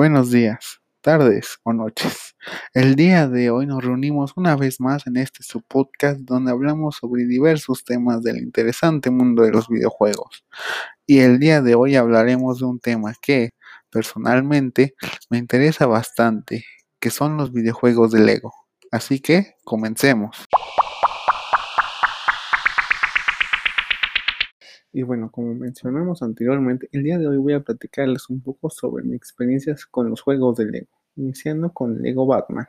Buenos días, tardes o noches. El día de hoy nos reunimos una vez más en este subpodcast donde hablamos sobre diversos temas del interesante mundo de los videojuegos. Y el día de hoy hablaremos de un tema que personalmente me interesa bastante, que son los videojuegos de Lego. Así que comencemos. Y bueno, como mencionamos anteriormente, el día de hoy voy a platicarles un poco sobre mis experiencias con los juegos de Lego, iniciando con Lego Batman,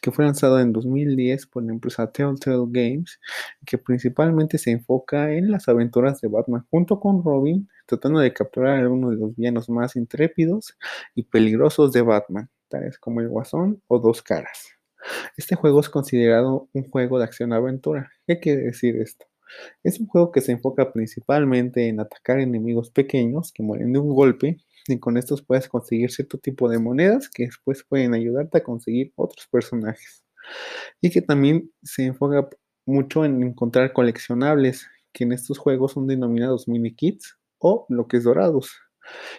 que fue lanzado en 2010 por la empresa Telltale Games, que principalmente se enfoca en las aventuras de Batman junto con Robin, tratando de capturar a uno de los villanos más intrépidos y peligrosos de Batman, tales como el Guasón o Dos Caras. Este juego es considerado un juego de acción-aventura. ¿Qué quiere decir esto? Es un juego que se enfoca principalmente en atacar enemigos pequeños que mueren de un golpe y con estos puedes conseguir cierto tipo de monedas que después pueden ayudarte a conseguir otros personajes. Y que también se enfoca mucho en encontrar coleccionables que en estos juegos son denominados mini kits o bloques dorados.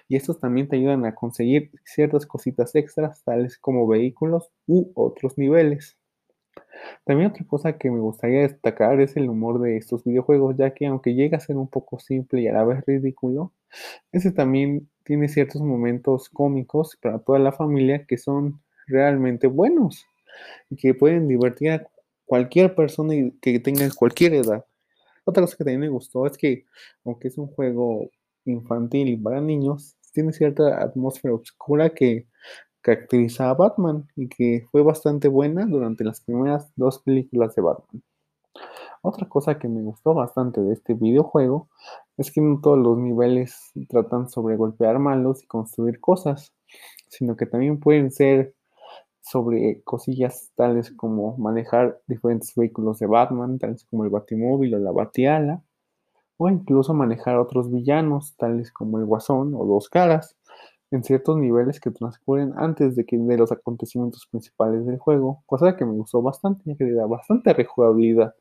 Y estos también te ayudan a conseguir ciertas cositas extras, tales como vehículos u otros niveles. También otra cosa que me gustaría destacar es el humor de estos videojuegos, ya que aunque llega a ser un poco simple y a la vez ridículo, ese también tiene ciertos momentos cómicos para toda la familia que son realmente buenos y que pueden divertir a cualquier persona que tenga cualquier edad. Otra cosa que también me gustó es que, aunque es un juego infantil y para niños, tiene cierta atmósfera oscura que caracteriza a Batman y que fue bastante buena durante las primeras dos películas de Batman. Otra cosa que me gustó bastante de este videojuego es que no todos los niveles tratan sobre golpear malos y construir cosas, sino que también pueden ser sobre cosillas tales como manejar diferentes vehículos de Batman, tales como el Batimóvil o la Batiala, o incluso manejar otros villanos, tales como el Guasón o Dos Caras, en ciertos niveles que transcurren antes de, que, de los acontecimientos principales del juego, cosa que me gustó bastante, ya que le da bastante rejugabilidad.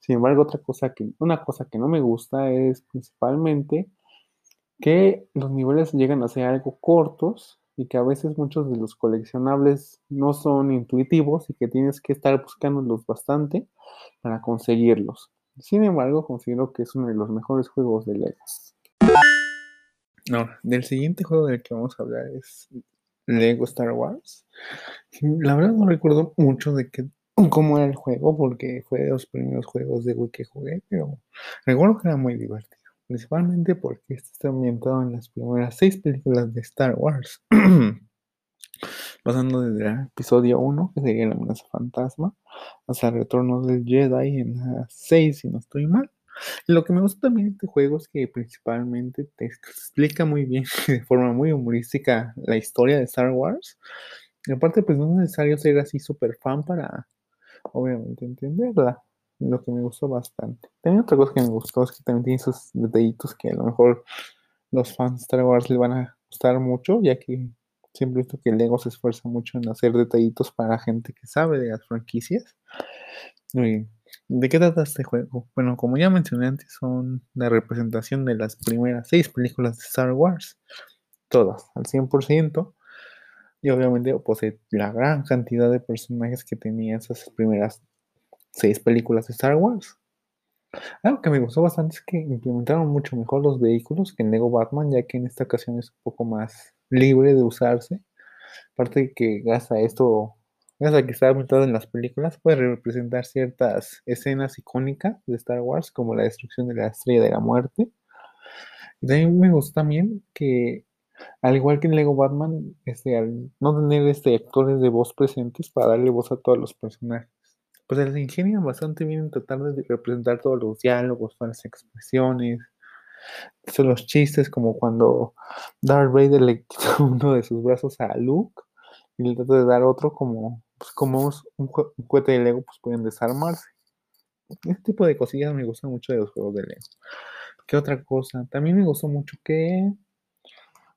Sin embargo, otra cosa que, una cosa que no me gusta es principalmente que los niveles llegan a ser algo cortos y que a veces muchos de los coleccionables no son intuitivos y que tienes que estar buscándolos bastante para conseguirlos. Sin embargo, considero que es uno de los mejores juegos de Lego. No, del siguiente juego del que vamos a hablar es Lego Star Wars. La verdad no recuerdo mucho de qué, cómo era el juego, porque fue de los primeros juegos de Wii que jugué, pero recuerdo que era muy divertido. Principalmente porque este está ambientado en las primeras seis películas de Star Wars. Pasando desde el episodio 1, que sería la amenaza fantasma, hasta el retorno del Jedi en la 6, si no estoy mal. Lo que me gusta también de este juego es que principalmente te explica muy bien, de forma muy humorística, la historia de Star Wars. Y aparte, pues no es necesario ser así súper fan para, obviamente, entenderla. Lo que me gustó bastante. También otra cosa que me gustó es que también tiene esos detallitos que a lo mejor los fans de Star Wars les van a gustar mucho, ya que siempre he visto que Lego se esfuerza mucho en hacer detallitos para gente que sabe de las franquicias. Y ¿De qué trata este juego? Bueno, como ya mencioné antes, son la representación de las primeras seis películas de Star Wars. Todas, al 100%. Y obviamente posee la gran cantidad de personajes que tenía esas primeras seis películas de Star Wars. Algo que me gustó bastante es que implementaron mucho mejor los vehículos que en Lego Batman, ya que en esta ocasión es un poco más libre de usarse. Aparte de que gracias a que está ambientado en las películas, puede representar ciertas escenas icónicas de Star Wars, como la destrucción de la estrella de la muerte. Y también me gusta también que, al igual que en Lego Batman, este, al no tener este, actores de voz presentes para darle voz a todos los personajes, pues se ingenian bastante bien en tratar de representar todos los diálogos, todas las expresiones, son los chistes, como cuando Darth Vader le quita uno de sus brazos a Luke y le trata de dar otro como pues como un, cohete de Lego, pues pueden desarmarse. Este tipo de cosillas me gustan mucho de los juegos de Lego. ¿Qué otra cosa? También me gustó mucho que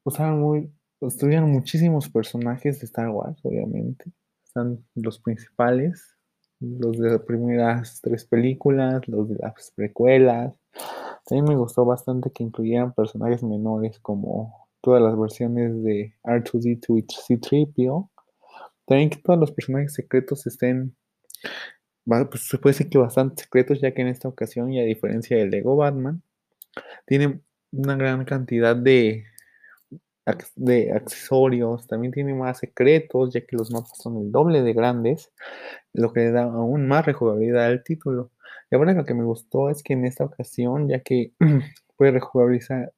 usaban muy, estuvieron muchísimos personajes de Star Wars, obviamente. Están los principales, los de las primeras tres películas, los de las precuelas. También me gustó bastante que incluyeran personajes menores como todas las versiones de R2D2 y C-3PO. También que todos los personajes secretos estén, pues se puede decir que bastante secretos, ya que en esta ocasión, y a diferencia del Lego Batman, tiene una gran cantidad de, de accesorios, también tiene más secretos, ya que los mapas son el doble de grandes, lo que le da aún más rejugabilidad al título. Y ahora lo que me gustó es que en esta ocasión, ya que puede rejugabilizar,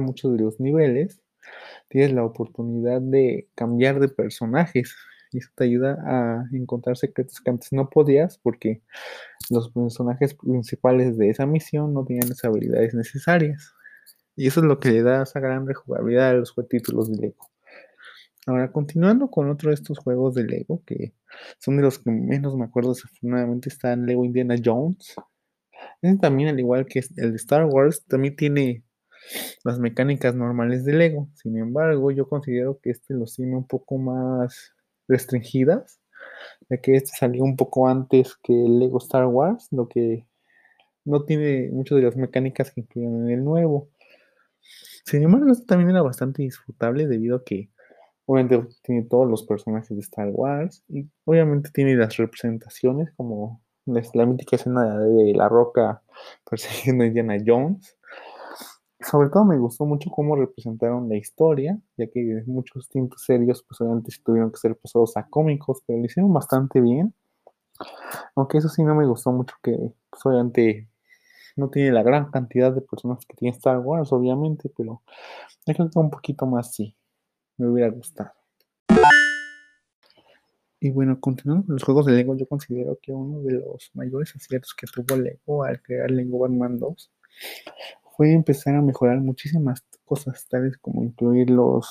muchos de los niveles, tienes la oportunidad de cambiar de personajes. Y eso te ayuda a encontrar secretos que antes no podías porque los personajes principales de esa misión no tenían las habilidades necesarias. Y eso es lo que le da esa gran rejugabilidad a los títulos de Lego. Ahora, continuando con otro de estos juegos de Lego, que son de los que menos me acuerdo, desafortunadamente está en Lego Indiana Jones. Este también, al igual que el Star Wars, también tiene las mecánicas normales de Lego. Sin embargo, yo considero que este los tiene un poco más restringidas, ya que este salió un poco antes que el Lego Star Wars, lo que no tiene muchas de las mecánicas que incluyen en el nuevo. Sin embargo, este también era bastante disfrutable debido a que obviamente tiene todos los personajes de Star Wars y obviamente tiene las representaciones como la, mítica escena de la roca persiguiendo a Indiana Jones sobre todo me gustó mucho cómo representaron la historia, ya que muchos tintos serios, pues obviamente tuvieron que ser pasados a cómicos, pero lo hicieron bastante bien. Aunque eso sí no me gustó mucho que, pues no tiene la gran cantidad de personas que tiene Star Wars, obviamente, pero yo creo que un poquito más sí, me hubiera gustado. Y bueno, continuando con los juegos de Lego, yo considero que uno de los mayores aciertos que tuvo Lego al crear Lego Batman 2 fue empezar a mejorar muchísimas cosas, tales como incluir las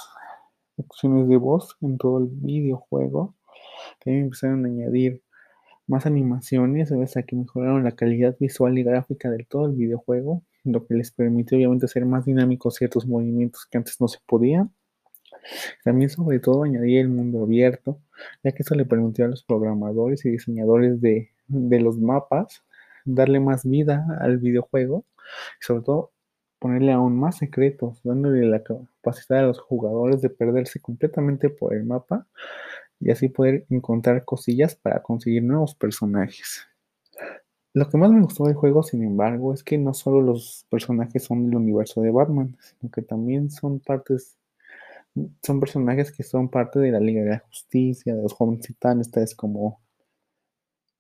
opciones de voz en todo el videojuego. También empezaron a añadir más animaciones, hasta que mejoraron la calidad visual y gráfica de todo el videojuego, lo que les permitió obviamente hacer más dinámicos ciertos movimientos que antes no se podían. También sobre todo añadir el mundo abierto, ya que eso le permitió a los programadores y diseñadores de, de los mapas darle más vida al videojuego y sobre todo ponerle aún más secretos, dándole la capacidad a los jugadores de perderse completamente por el mapa y así poder encontrar cosillas para conseguir nuevos personajes. Lo que más me gustó del juego, sin embargo, es que no solo los personajes son del universo de Batman, sino que también son partes, son personajes que son parte de la Liga de la Justicia, de los jóvenes titanes, tales como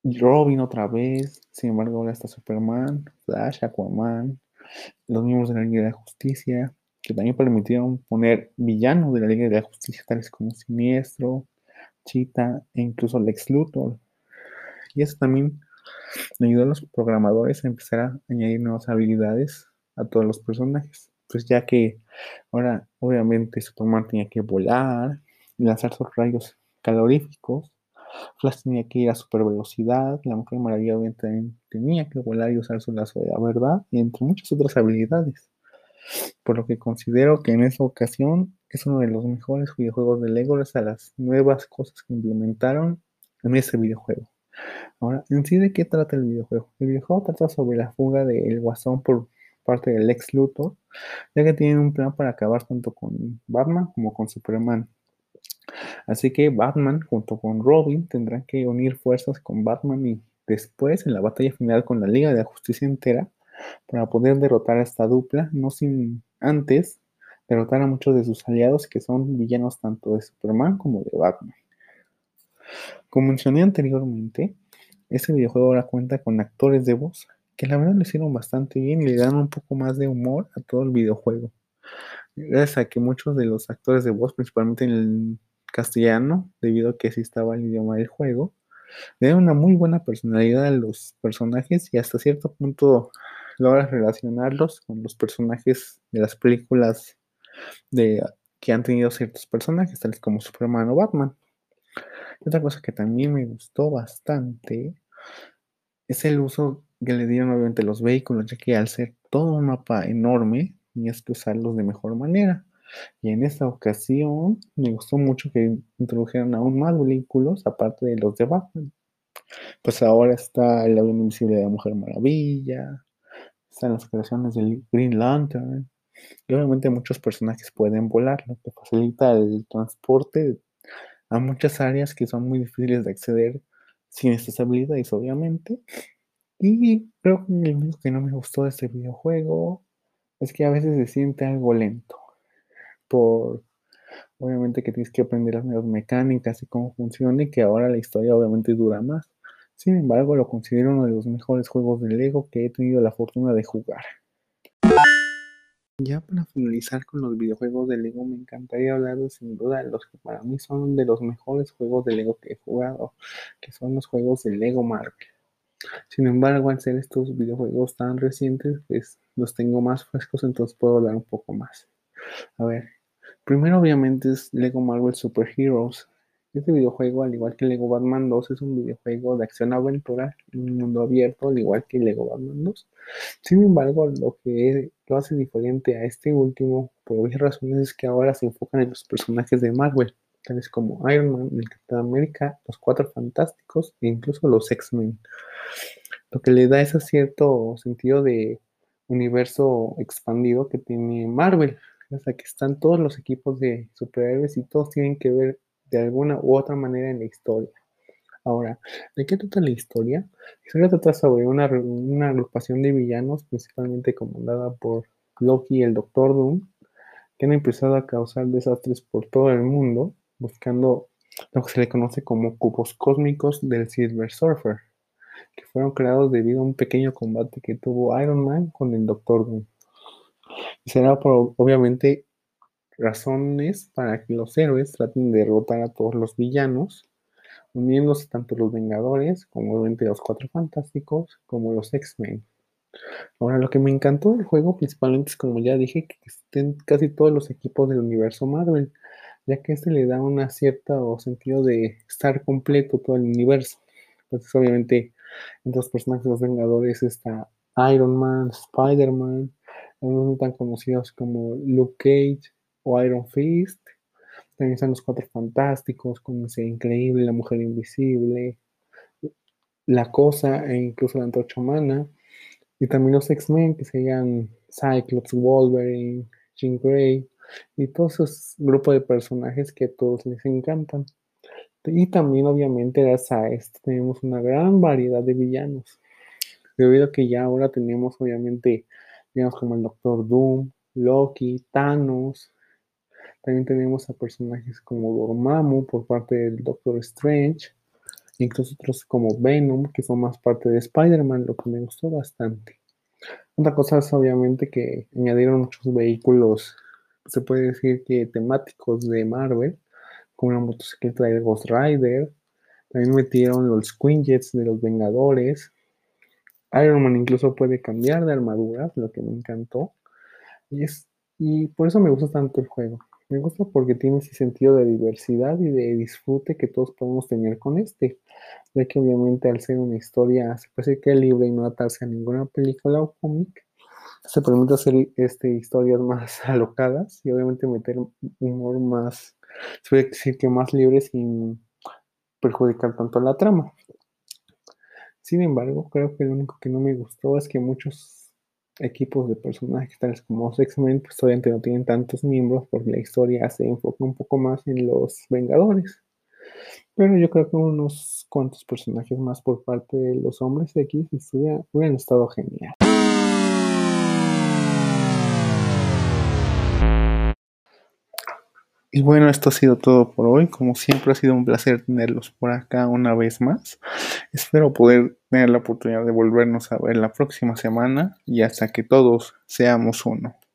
Robin otra vez, sin embargo ahora está Superman, Flash, Aquaman, los miembros de la Liga de la Justicia, que también permitieron poner villanos de la Liga de la Justicia, tales como Siniestro, Cheetah e incluso Lex Luthor. Y eso también ayudó a los programadores a empezar a añadir nuevas habilidades a todos los personajes. Pues ya que ahora obviamente Superman tenía que volar y lanzar sus rayos caloríficos. Flash tenía que ir a super velocidad, la Mujer Maravilla obviamente tenía que volar y usar su lazo de la verdad, y entre muchas otras habilidades. Por lo que considero que en esta ocasión es uno de los mejores videojuegos de Lego a las nuevas cosas que implementaron en ese videojuego. Ahora, en sí, ¿de qué trata el videojuego? El videojuego trata sobre la fuga del Guasón por parte del ex Luthor, ya que tienen un plan para acabar tanto con Batman como con Superman. Así que Batman junto con Robin tendrán que unir fuerzas con Batman y después en la batalla final con la Liga de la Justicia entera para poder derrotar a esta dupla, no sin antes derrotar a muchos de sus aliados que son villanos tanto de Superman como de Batman. Como mencioné anteriormente, este videojuego ahora cuenta con actores de voz que la verdad lo hicieron bastante bien y le dan un poco más de humor a todo el videojuego. Gracias a que muchos de los actores de voz, principalmente en el castellano, debido a que así estaba el idioma del juego. Le da una muy buena personalidad a los personajes y hasta cierto punto logra relacionarlos con los personajes de las películas de, que han tenido ciertos personajes, tales como Superman o Batman. otra cosa que también me gustó bastante es el uso que le dieron obviamente los vehículos, ya que al ser todo un mapa enorme, tenías que usarlos de mejor manera. Y en esta ocasión me gustó mucho que introdujeran aún más vehículos aparte de los de Batman. Pues ahora está el avión invisible de la Mujer Maravilla, están las creaciones del Green Lantern, Y obviamente muchos personajes pueden volar, lo que facilita el transporte a muchas áreas que son muy difíciles de acceder sin estas habilidades, obviamente. Y creo que lo único que no me gustó de este videojuego es que a veces se siente algo lento. Por obviamente que tienes que aprender las nuevas mecánicas y cómo funciona y que ahora la historia obviamente dura más. Sin embargo, lo considero uno de los mejores juegos de Lego que he tenido la fortuna de jugar. Ya para finalizar con los videojuegos de Lego, me encantaría hablar sin duda de los que para mí son de los mejores juegos de Lego que he jugado, que son los juegos de Lego Marvel. Sin embargo, al ser estos videojuegos tan recientes, pues los tengo más frescos, entonces puedo hablar un poco más. A ver, primero obviamente es Lego Marvel Super Heroes. Este videojuego, al igual que Lego Batman 2, es un videojuego de acción-aventura en un mundo abierto, al igual que Lego Batman 2. Sin embargo, lo que lo hace diferente a este último, por obvias razones, es que ahora se enfocan en los personajes de Marvel, tales como Iron Man, el Capitán América, los Cuatro Fantásticos e incluso los X-Men. Lo que le da ese cierto sentido de universo expandido que tiene Marvel. O sea, que están todos los equipos de superhéroes y todos tienen que ver de alguna u otra manera en la historia. Ahora, ¿de qué trata la historia? La historia trata sobre una, una agrupación de villanos, principalmente comandada por Loki y el Doctor Doom, que han empezado a causar desastres por todo el mundo, buscando lo que se le conoce como cubos cósmicos del Silver Surfer, que fueron creados debido a un pequeño combate que tuvo Iron Man con el Doctor Doom. Será por, obviamente, razones para que los héroes traten de derrotar a todos los villanos, uniéndose tanto los Vengadores, como obviamente los Cuatro Fantásticos, como los X-Men. Ahora, lo que me encantó del juego principalmente es, como ya dije, que estén casi todos los equipos del universo Marvel, ya que este le da un cierto sentido de estar completo todo el universo. Entonces, obviamente, entre los personajes de los Vengadores está Iron Man, Spider-Man, algunos tan conocidos como Luke Cage o Iron Fist. También están los Cuatro Fantásticos, como ese increíble, la Mujer Invisible, la Cosa e incluso la Antorcha Humana. Y también los X-Men, que serían Cyclops, Wolverine, Jean Grey, y todos esos grupos de personajes que a todos les encantan. Y también, obviamente, gracias a tenemos una gran variedad de villanos. Debido a que ya ahora tenemos, obviamente, villanos como el Doctor Doom, Loki, Thanos. También tenemos a personajes como Dormammu por parte del Doctor Strange. Incluso otros como Venom, que son más parte de Spider-Man, lo que me gustó bastante. Otra cosa es obviamente que añadieron muchos vehículos, se puede decir que temáticos de Marvel, como la motocicleta de Ghost Rider. También metieron los Quinjets de los Vengadores. Iron Man incluso puede cambiar de armadura, lo que me encantó. Y, es, y por eso me gusta tanto el juego. Me gusta porque tiene ese sentido de diversidad y de disfrute que todos podemos tener con este. Ya que obviamente al ser una historia se puede decir que libre y no atarse a ninguna película o cómic, se permite hacer este, historias más alocadas y obviamente meter humor más, se puede decir que más libre sin perjudicar tanto la trama. Sin embargo, creo que lo único que no me gustó es que muchos equipos de personajes tales como los X-Men, pues obviamente no tienen tantos miembros porque la historia se enfoca un poco más en los Vengadores. Pero yo creo que unos cuantos personajes más por parte de los hombres de X hubieran estado genial. Y bueno, esto ha sido todo por hoy. Como siempre ha sido un placer tenerlos por acá una vez más. Espero poder tener la oportunidad de volvernos a ver la próxima semana y hasta que todos seamos uno.